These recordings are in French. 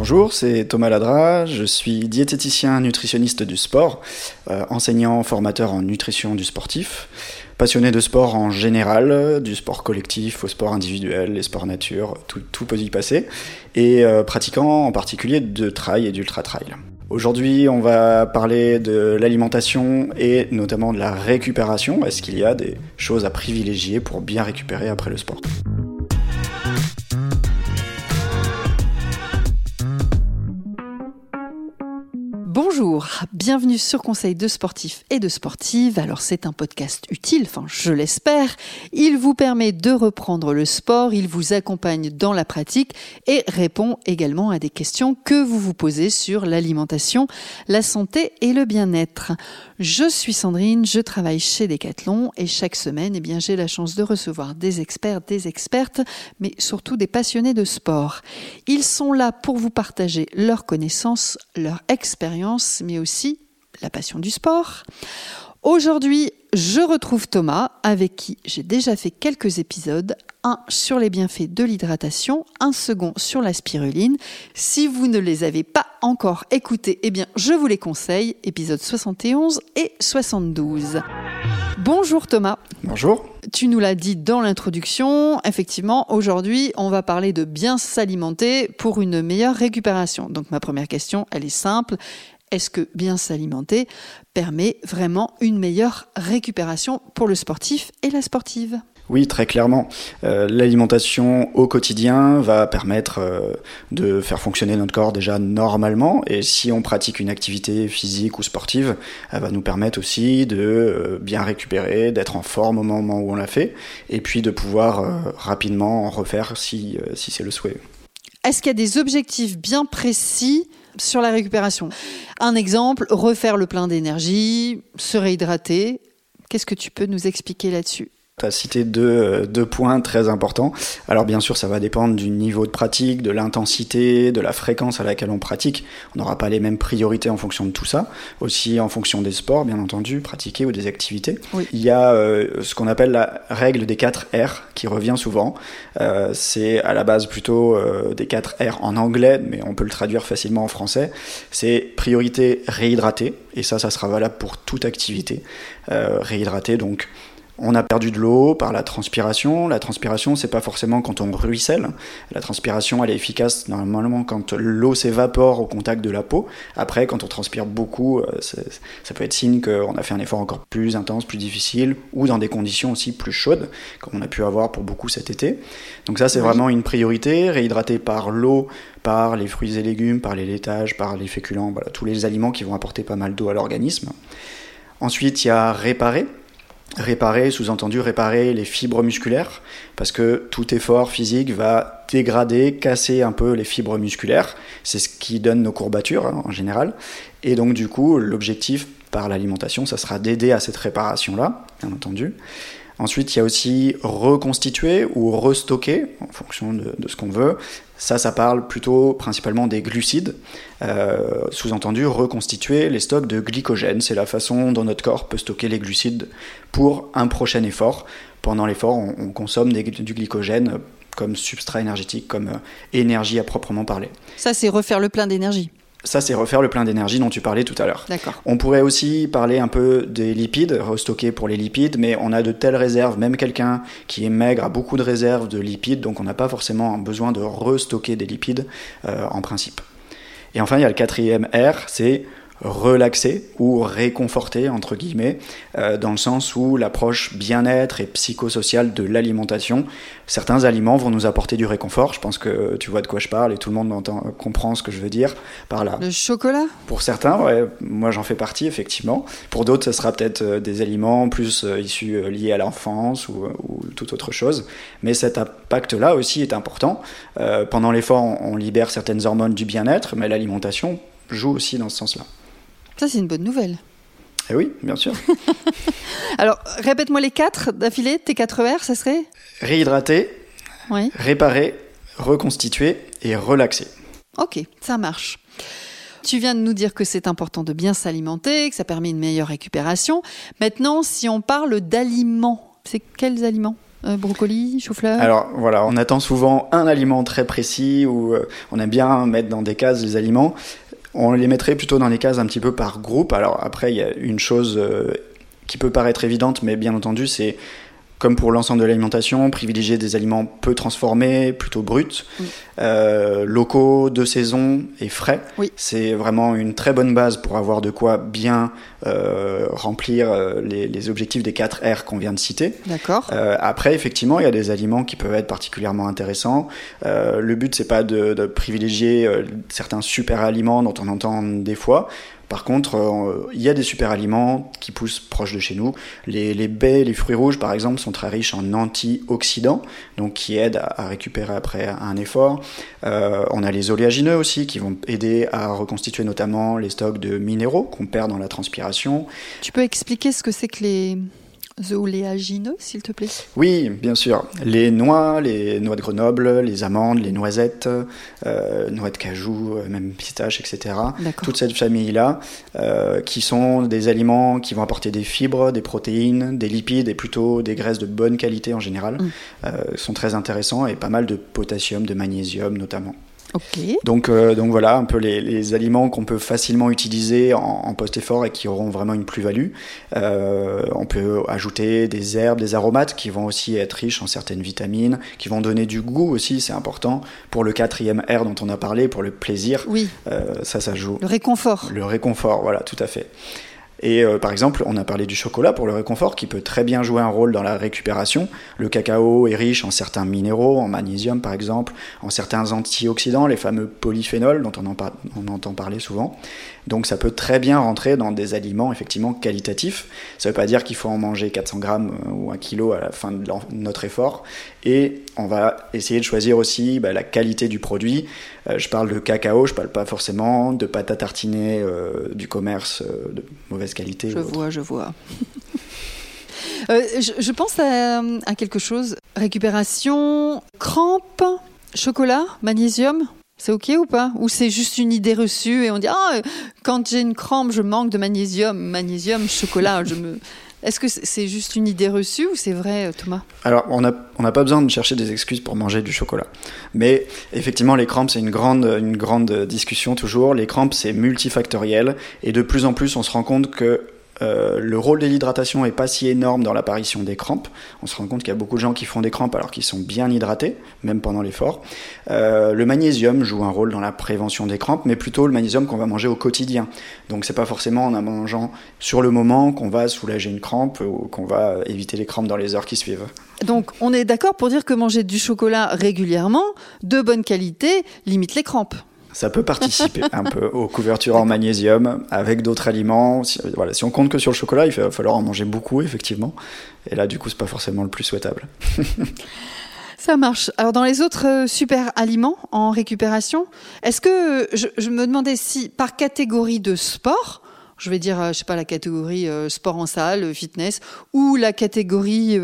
Bonjour, c'est Thomas Ladra, je suis diététicien nutritionniste du sport, euh, enseignant, formateur en nutrition du sportif, passionné de sport en général, du sport collectif au sport individuel, les sports nature, tout, tout peut y passer, et euh, pratiquant en particulier de trail et d'ultra-trail. Aujourd'hui, on va parler de l'alimentation et notamment de la récupération. Est-ce qu'il y a des choses à privilégier pour bien récupérer après le sport? Bonjour, bienvenue sur Conseil de sportifs et de sportives. Alors c'est un podcast utile, enfin je l'espère. Il vous permet de reprendre le sport, il vous accompagne dans la pratique et répond également à des questions que vous vous posez sur l'alimentation, la santé et le bien-être. Je suis Sandrine, je travaille chez Decathlon et chaque semaine, eh bien, j'ai la chance de recevoir des experts, des expertes, mais surtout des passionnés de sport. Ils sont là pour vous partager leurs connaissances, leur expérience mais aussi la passion du sport. Aujourd'hui, je retrouve Thomas, avec qui j'ai déjà fait quelques épisodes. Un sur les bienfaits de l'hydratation, un second sur la spiruline. Si vous ne les avez pas encore écoutés, eh bien, je vous les conseille, épisodes 71 et 72. Bonjour Thomas. Bonjour. Tu nous l'as dit dans l'introduction, effectivement, aujourd'hui, on va parler de bien s'alimenter pour une meilleure récupération. Donc ma première question, elle est simple est-ce que bien s'alimenter permet vraiment une meilleure récupération pour le sportif et la sportive? Oui, très clairement. Euh, l'alimentation au quotidien va permettre euh, de faire fonctionner notre corps déjà normalement. Et si on pratique une activité physique ou sportive, elle va nous permettre aussi de euh, bien récupérer, d'être en forme au moment où on l'a fait, et puis de pouvoir rapidement en refaire si, si c'est le souhait. Est-ce qu'il y a des objectifs bien précis sur la récupération. Un exemple, refaire le plein d'énergie, se réhydrater. Qu'est-ce que tu peux nous expliquer là-dessus? Tu as cité deux, deux, points très importants. Alors bien sûr, ça va dépendre du niveau de pratique, de l'intensité, de la fréquence à laquelle on pratique. On n'aura pas les mêmes priorités en fonction de tout ça. Aussi en fonction des sports, bien entendu, pratiqués ou des activités. Il y a euh, ce qu'on appelle la règle des 4 R qui revient souvent. Euh, c'est à la base plutôt euh, des 4 R en anglais, mais on peut le traduire facilement en français. C'est priorité réhydrater, et ça, ça sera valable pour toute activité. réhydrater, donc on a perdu de l'eau par la transpiration. La transpiration, c'est pas forcément quand on ruisselle. La transpiration, elle est efficace normalement quand l'eau s'évapore au contact de la peau. Après, quand on transpire beaucoup, euh, ça peut être signe qu'on a fait un effort encore plus intense, plus difficile, ou dans des conditions aussi plus chaudes, comme on a pu avoir pour beaucoup cet été. Donc ça, c'est vraiment une priorité. Réhydrater par l'eau, par les fruits et légumes, par les laitages, par les féculents, voilà, tous les aliments qui vont apporter pas mal d'eau à l'organisme. Ensuite, il y a réparer. Réparer, sous-entendu réparer les fibres musculaires, parce que tout effort physique va dégrader, casser un peu les fibres musculaires. C'est ce qui donne nos courbatures hein, en général. Et donc du coup, l'objectif par l'alimentation, ça sera d'aider à cette réparation-là, bien entendu. Ensuite, il y a aussi reconstituer ou restocker, en fonction de, ce qu'on veut. Ça, ça parle plutôt principalement des glucides. Euh, sous-entendu, reconstituer les stocks de glycogène. C'est la façon dont notre corps peut stocker les glucides pour un prochain effort. Pendant l'effort, on, consomme du glycogène comme substrat énergétique, comme euh, énergie à proprement parler. Ça, c'est refaire le plein d'énergie. Ça, c'est refaire le plein d'énergie dont tu parlais tout à l'heure. On pourrait aussi parler un peu des lipides, restocker pour les lipides, mais on a de telles réserves, même quelqu'un qui est maigre a beaucoup de réserves de lipides, donc on n'a pas forcément besoin de restocker des lipides euh, en principe. Et enfin, il y a le quatrième R, c'est relaxer ou réconforter, entre guillemets, euh, dans le sens où l'approche bien-être et psychosociale de l'alimentation, certains aliments vont nous apporter du réconfort. Je pense que tu vois de quoi je parle et tout le monde entend, comprend ce que je veux dire par là. Le chocolat? Pour certains, ouais, moi j'en fais partie, effectivement. Pour d'autres, ce sera peut-être euh, des aliments plus euh, issus liés à l'enfance ou, ou, toute autre chose. Mais cet impact-là aussi est important. pendant l'effort, on libère certaines hormones du bien-être, mais l'alimentation joue aussi dans ce sens-là. Ça, c'est une bonne nouvelle. Eh oui, bien sûr. Alors, répète-moi les quatre d'affilée, tes quatre R, ça serait? Réhydrater, réparer, reconstituer et relaxer. Ok, ça marche. Tu viens de nous dire que c'est important de bien s'alimenter, que ça permet une meilleure récupération. Maintenant, si on parle d'aliments, c'est quels aliments? Euh, brocoli, chou-fleur? Alors voilà, on attend souvent un aliment très précis ou on aime bien mettre dans des cases les aliments. On les mettrait plutôt dans des cases un petit peu par groupe. Alors après, il y a une chose qui peut paraître évidente, mais bien entendu, c'est comme pour l'ensemble de l'alimentation, privilégier des aliments peu transformés, plutôt bruts, euh, locaux, de saison et frais. Oui. C'est vraiment une très bonne base pour avoir de quoi bien euh, remplir euh, les, objectifs des 4 R qu'on vient de citer. D'accord. après, effectivement, il y a des aliments qui peuvent être particulièrement intéressants. le but, c'est pas de, de privilégier certains super aliments dont on entend des fois. Par contre, euh, il y a des super aliments qui poussent proche de chez nous. Les, les, baies, les fruits rouges, par exemple, sont très riches en antioxydants, donc qui aident à, récupérer après un effort. Euh, on a les oléagineux aussi, qui vont aider à reconstituer notamment les stocks de minéraux qu'on perd dans la transpiration. Tu peux expliquer ce que c'est que les oléagineux, s'il te plaît Oui, bien sûr. Les noix, les noix de Grenoble, les amandes, les noisettes, euh, noix de cajou, euh, même pistaches, etc. Toute cette famille-là, euh, qui sont des aliments qui vont apporter des fibres, des protéines, des lipides et plutôt des graisses de bonne qualité en général, mm. euh, sont très intéressants et pas mal de potassium, de magnésium notamment. Donc, euh, donc voilà, un peu les, aliments qu'on peut facilement utiliser en, post-effort et qui auront vraiment une plus-value. Euh, on peut ajouter des herbes, des aromates qui vont aussi être riches en certaines vitamines, qui vont donner du goût aussi, c'est important. Pour le quatrième R dont on a parlé, pour le plaisir, oui. Euh, ça, ça joue. Le réconfort. Le réconfort, voilà, tout à fait. Et euh, par exemple, on a parlé du chocolat pour le réconfort qui peut très bien jouer un rôle dans la récupération. Le cacao est riche en certains minéraux, en magnésium par exemple, en certains antioxydants, les fameux polyphénols dont on, en entend parler souvent. Donc ça peut très bien rentrer dans des aliments effectivement qualitatifs. Ça ne veut pas dire qu'il faut en manger 400 grammes euh, ou 1 kilo à la fin de notre effort. Et on va essayer de choisir aussi bah, la qualité du produit. Euh, je parle de cacao, je ne parle pas forcément de pâte à tartiner du commerce de mauvaise qualité. Je vois, je vois. je, pense à, à quelque chose. Récupération, crampe, chocolat, magnésium. C'est ok ou pas? Ou c'est juste une idée reçue et on dit ah quand j'ai une crampe je manque de magnésium, magnésium, chocolat, je me est-ce que c'est juste une idée reçue ou c'est vrai, Thomas? Alors, on n'a pas besoin de chercher des excuses pour manger du chocolat. Mais effectivement, les crampes, c'est une grande, une grande discussion toujours. Les crampes, c'est multifactoriel. Et de plus en plus, on se rend compte que euh, le rôle de l'hydratation est pas si énorme dans l'apparition des crampes. On se rend compte qu'il y a beaucoup de gens qui font des crampes alors qu'ils sont bien hydratés, même pendant l'effort. Euh, le magnésium joue un rôle dans la prévention des crampes, mais plutôt le magnésium qu'on va manger au quotidien. Donc c'est pas forcément en mangeant sur le moment qu'on va soulager une crampe ou qu'on va éviter les crampes dans les heures qui suivent. Donc on est d'accord pour dire que manger du chocolat régulièrement, de bonne qualité, limite les crampes. Ça peut participer un peu aux couvertures en magnésium avec d'autres aliments. Si, on compte que sur le chocolat, il va falloir en manger beaucoup, effectivement. Et là, du coup, c'est pas forcément le plus souhaitable. Ça marche. Alors dans les autres euh, super aliments en récupération, est-ce que je, me demandais si par catégorie de sport, je vais dire, euh, je sais pas, la catégorie euh, sport en salle, euh, fitness, ou la catégorie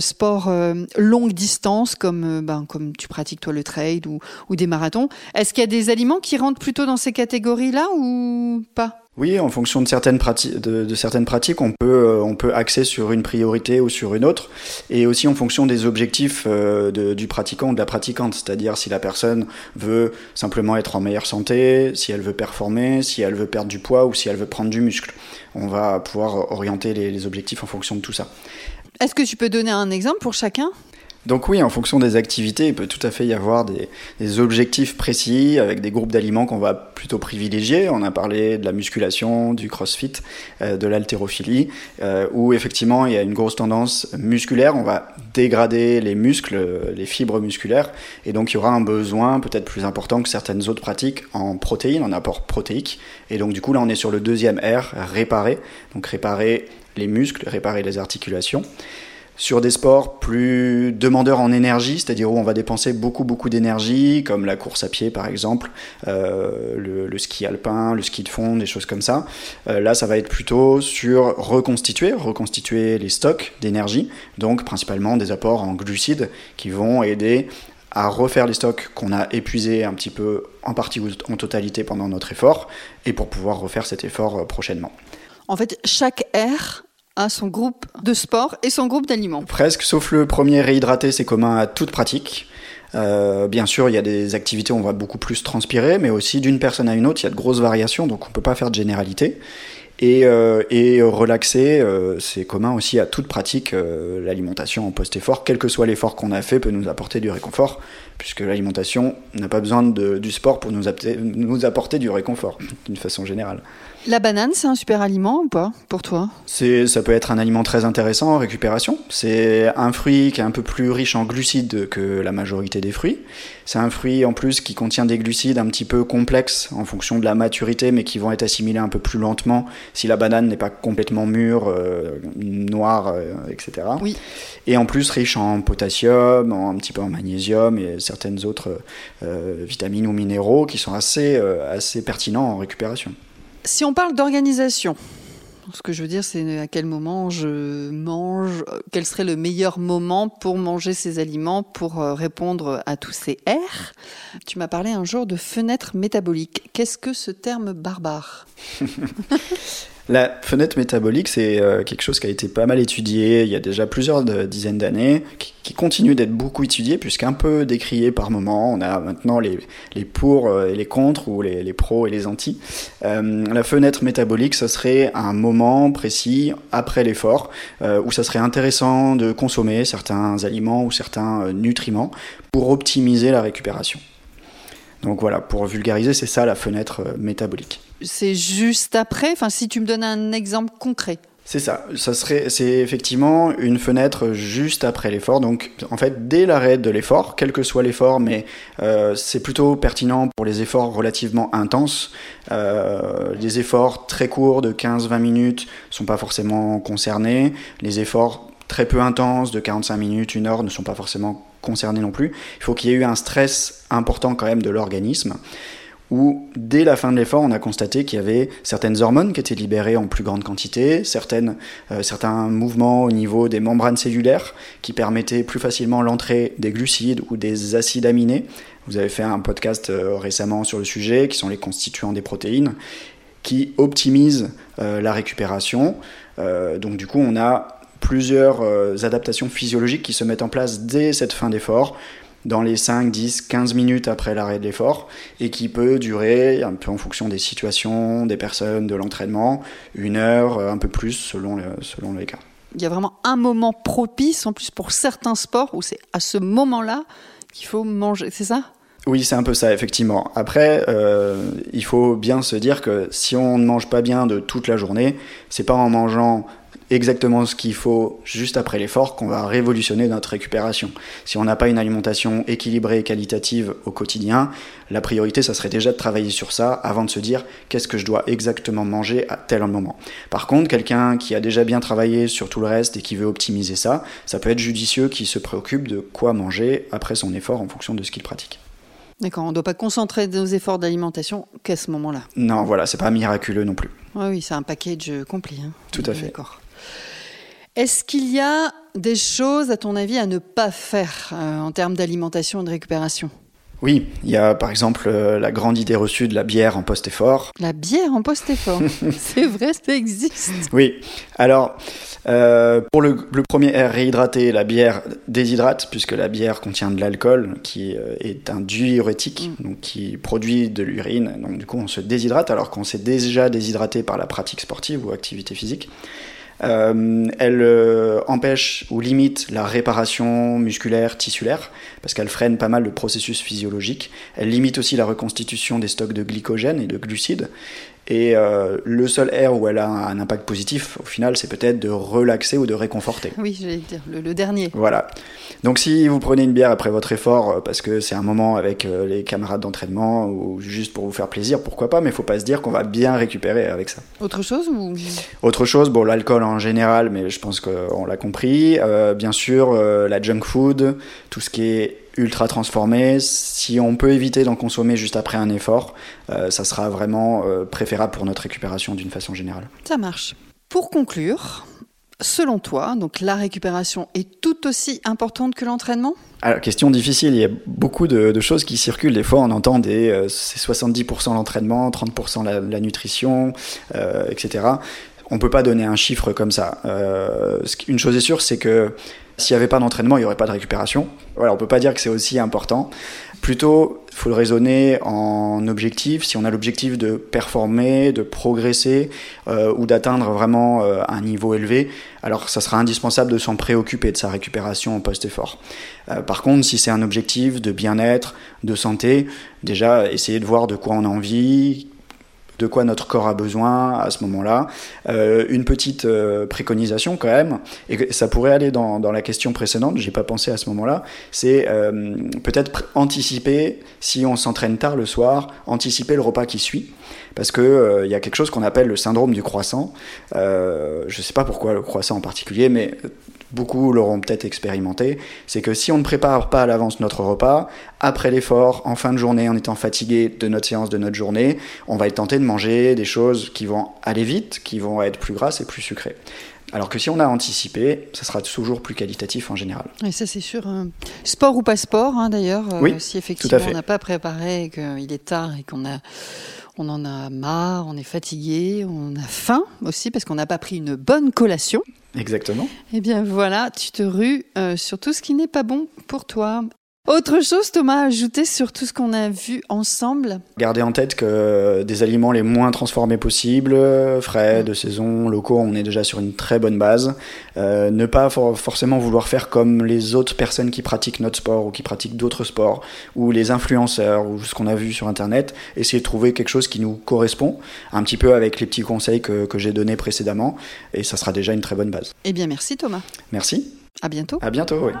sport longue distance, comme, ben, comme tu pratiques toi le ou, ou des marathons. Est-ce qu'il y a des aliments qui rentrent plutôt dans ces catégories-là ou pas? Oui, en fonction de certaines, pratiques, de, certaines pratiques, on peut, euh, on peut axer sur une priorité ou sur une autre, et aussi en fonction des objectifs euh, du pratiquant ou de la pratiquante, c'est-à-dire si la personne veut simplement être en meilleure santé, si elle veut performer, si elle veut perdre du poids ou si elle veut prendre du muscle. On va pouvoir orienter les, les objectifs en fonction de tout ça. Est-ce que tu peux donner un exemple pour chacun? Donc oui, en fonction des activités, il peut tout à fait y avoir des, objectifs précis avec des groupes d'aliments qu'on va plutôt privilégier. On a parlé de la musculation, du crossfit, euh, de l'haltérophilie, euh, où effectivement il y a une grosse tendance musculaire. On va dégrader les muscles, les fibres musculaires, et donc il y aura un besoin peut-être plus important que certaines autres pratiques en protéines, en apport protéique. Et donc du coup là on est sur le deuxième R, réparer. Donc réparer les muscles, réparer les articulations sur des sports plus demandeurs en énergie, c'est-à-dire où on va dépenser beaucoup beaucoup d'énergie, comme la course à pied par exemple, euh, le, ski alpin, le ski de fond, des choses comme ça. Euh, là, ça va être plutôt sur reconstituer, reconstituer les stocks d'énergie, donc principalement des apports en glucides qui vont aider à refaire les stocks qu'on a épuisés un petit peu en partie ou en totalité pendant notre effort, et pour pouvoir refaire cet effort euh, prochainement. En fait, chaque R à son groupe de sport et son groupe d'aliments. Presque, sauf le premier réhydraté, c'est commun à toute pratique. Euh, bien sûr, il y a des activités où on va beaucoup plus transpirer, mais aussi d'une personne à une autre, il y a de grosses variations, donc on ne peut pas faire de généralité. Et, euh, et relaxer, euh, c'est commun aussi à toute pratique. L'alimentation en post-effort, quel que soit l'effort qu'on a fait, peut nous apporter du réconfort, puisque l'alimentation n'a pas besoin de, du sport pour nous, nous apporter du réconfort, d'une façon générale. La banane, c'est un super aliment ou pas pour toi? C'est, ça peut être un aliment très intéressant en récupération. C'est un fruit qui est un peu plus riche en glucides que la majorité des fruits. C'est un fruit en plus qui contient des glucides un petit peu complexes en fonction de la maturité, mais qui vont être assimilés un peu plus lentement si la banane n'est pas complètement mûre, euh, noire, euh, etc. Oui. Et en plus riche en potassium, en, un petit peu en magnésium et certaines autres euh, vitamines ou minéraux qui sont assez, assez pertinents en récupération. Si on parle d'organisation, ce que je veux dire, c'est à quel moment je mange, quel serait le meilleur moment pour manger ces aliments, pour euh, répondre à tous ces R. Tu m'as parlé un jour de fenêtre métabolique. Qu'est-ce que ce terme barbare? La fenêtre métabolique, c'est euh, quelque chose qui a été pas mal étudié il y a déjà plusieurs dizaines d'années, qui, continue d'être beaucoup étudié, puisqu'un peu décrié par moment. On a maintenant les, pour euh, et les contre, ou les, pros et les anti. Euh, la fenêtre métabolique, ce serait un moment précis après l'effort, où ça serait intéressant de consommer certains aliments ou certains nutriments pour optimiser la récupération. Donc voilà, pour vulgariser, c'est ça la fenêtre métabolique c'est juste après Enfin, si tu me donnes un exemple concret. C'est ça. Ça serait, c'est effectivement une fenêtre juste après l'effort. Donc, en fait, dès l'arrêt de l'effort, quel que soit l'effort, mais euh, c'est plutôt pertinent pour les efforts relativement intenses. Euh, les efforts très courts de 15-20 minutes sont pas forcément concernés. Les efforts très peu intenses de 45 minutes, une heure ne sont pas forcément concernés non plus. Il faut qu'il y ait eu un stress important quand même de l'organisme où dès la fin de l'effort, on a constaté qu'il y avait certaines hormones qui étaient libérées en plus grande quantité, certaines, euh, certains mouvements au niveau des membranes cellulaires qui permettaient plus facilement l'entrée des glucides ou des acides aminés. Vous avez fait un podcast euh, récemment sur le sujet, qui sont les constituants des protéines, qui optimisent euh, la récupération. donc du coup, on a plusieurs adaptations physiologiques qui se mettent en place dès cette fin d'effort dans les 5, 10, 15 minutes après l'arrêt de l'effort et qui peut durer un peu en fonction des situations, des personnes, de l'entraînement, une heure, un peu plus selon, selon les cas. Il y a vraiment un moment propice en plus pour certains sports où c'est à ce moment-là qu'il faut manger, c'est ça? Oui, c'est un peu ça, effectivement. Après, euh, il faut bien se dire que si on ne mange pas bien de toute la journée, c'est pas en mangeant exactement ce qu'il faut juste après l'effort qu'on va révolutionner notre récupération. Si on n'a pas une alimentation équilibrée et qualitative au quotidien, la priorité, ça serait déjà de travailler sur ça avant de se dire qu'est-ce que je dois exactement manger à tel moment. Par contre, quelqu'un qui a déjà bien travaillé sur tout le reste et qui veut optimiser ça, ça peut être judicieux qui se préoccupe de quoi manger après son effort en fonction de ce qu'il pratique. D'accord, on ne doit pas concentrer nos efforts d'alimentation qu'à ce moment-là. Non, voilà, c'est pas miraculeux non plus. Oui, oui, c'est un package complet. Hein. Tout à fait. D'accord. Est-ce qu'il y a des choses, à ton avis, à ne pas faire euh, en termes d'alimentation et de récupération? Oui, il y a par exemple euh, la grande idée reçue de la bière en post-effort. La bière en post-effort C'est vrai, ça existe. Oui, alors euh, pour le, premier air réhydraté, la bière déshydrate, puisque la bière contient de l'alcool, qui est un diurétique, mm. donc qui produit de l'urine. Donc du coup, on se déshydrate alors qu'on s'est déjà déshydraté par la pratique sportive ou activité physique. Euh, elle euh, empêche ou limite la réparation musculaire, tissulaire, parce qu'elle freine pas mal de processus physiologiques. Elle limite aussi la reconstitution des stocks de glycogène et de glucides. Et euh, le seul air où elle a un impact positif, au final, c'est peut-être de relaxer ou de réconforter. Oui, j'allais dire, le, dernier. Voilà. Donc si vous prenez une bière après votre effort, euh, parce que c'est un moment avec euh, les camarades d'entraînement, ou juste pour vous faire plaisir, pourquoi pas, mais il faut pas se dire qu'on va bien récupérer avec ça. Autre chose ou... Autre chose, bon, l'alcool en général, mais je pense qu'on l'a compris. bien sûr, la junk food, tout ce qui est ultra transformé. Si on peut éviter d'en consommer juste après un effort, euh, ça sera vraiment euh, préférable pour notre récupération d'une façon générale. Ça marche. Pour conclure, selon toi, donc la récupération est tout aussi importante que l'entraînement? Alors, question difficile, il y a beaucoup de, choses qui circulent. Des fois, on entend des euh, c'est 70% l'entraînement, 30% la, la nutrition, etc on peut pas donner un chiffre comme ça. une chose est sûre, c'est que s'il n'y avait pas d'entraînement, il n'y aurait pas de récupération. Voilà, on peut pas dire que c'est aussi important. Plutôt, il faut le raisonner en objectif. Si on a l'objectif de performer, de progresser euh, ou d'atteindre vraiment euh, un niveau élevé, alors ça sera indispensable de s'en préoccuper de sa récupération en post-effort. Euh, par contre, si c'est un objectif de bien-être, de santé, déjà essayer de voir de quoi on a envie, de quoi notre corps a besoin à ce moment-là. Euh, une petite euh, préconisation quand même, et ça pourrait aller dans, la question précédente, j'ai pas pensé à ce moment-là, c'est euh, peut-être anticiper, si on s'entraîne tard le soir, anticiper le repas qui suit parce que il y a quelque chose qu'on appelle le syndrome du croissant. je ne sais pas pourquoi le croissant en particulier, mais beaucoup l'auront peut-être expérimenté, c'est que si on ne prépare pas à l'avance notre repas, après l'effort, en fin de journée, en étant fatigué de notre séance, de notre journée, on va être tenté de manger des choses qui vont aller vite, qui vont être plus grasses et plus sucrées. Alors que si on a anticipé, ça sera toujours plus qualitatif en général. Et ça c'est sûr. Hein. Sport ou pas sport, hein, d'ailleurs. Euh, oui, si effectivement on n'a pas préparé, qu'il est tard et qu'on a on en a marre, on est fatigué, on a faim aussi parce qu'on n'a pas pris une bonne collation. Exactement. Eh bien voilà, tu te rues euh, sur tout ce qui n'est pas bon pour toi. Autre chose, Thomas, ajouter sur tout ce qu'on a vu ensemble? Gardez en tête que des aliments les moins transformés possibles, frais, de saison, locaux, on est déjà sur une très bonne base. Euh, ne pas forcément vouloir faire comme les autres personnes qui pratiquent notre sport ou qui pratiquent d'autres sports, ou les influenceurs, ou ce qu'on a vu sur Internet. Essayer de trouver quelque chose qui nous correspond, un petit peu avec les petits conseils que, que j'ai donnés précédemment, et ça sera déjà une très bonne base. Eh bien, merci Thomas. Merci. À bientôt. À bientôt, oui.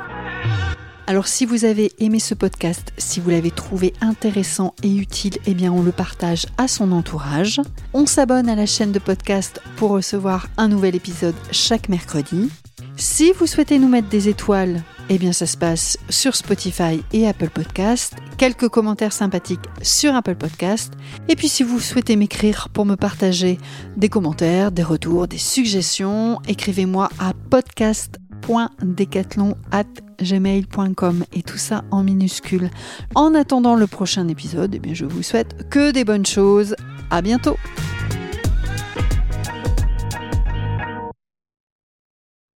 Alors si vous avez aimé ce podcast, si vous l'avez trouvé intéressant et utile, eh bien on le partage à son entourage. On s'abonne à la chaîne de podcast pour recevoir un nouvel épisode chaque mercredi. Si vous souhaitez nous mettre des étoiles, eh bien ça se passe sur Spotify et Apple Podcast. Quelques commentaires sympathiques sur Apple Podcast. Et puis si vous souhaitez m'écrire pour me partager des commentaires, des retours, des suggestions, écrivez-moi à podcast gmail.com et tout ça en minuscule. En attendant le prochain épisode, eh bien je vous souhaite que des bonnes choses. À bientôt.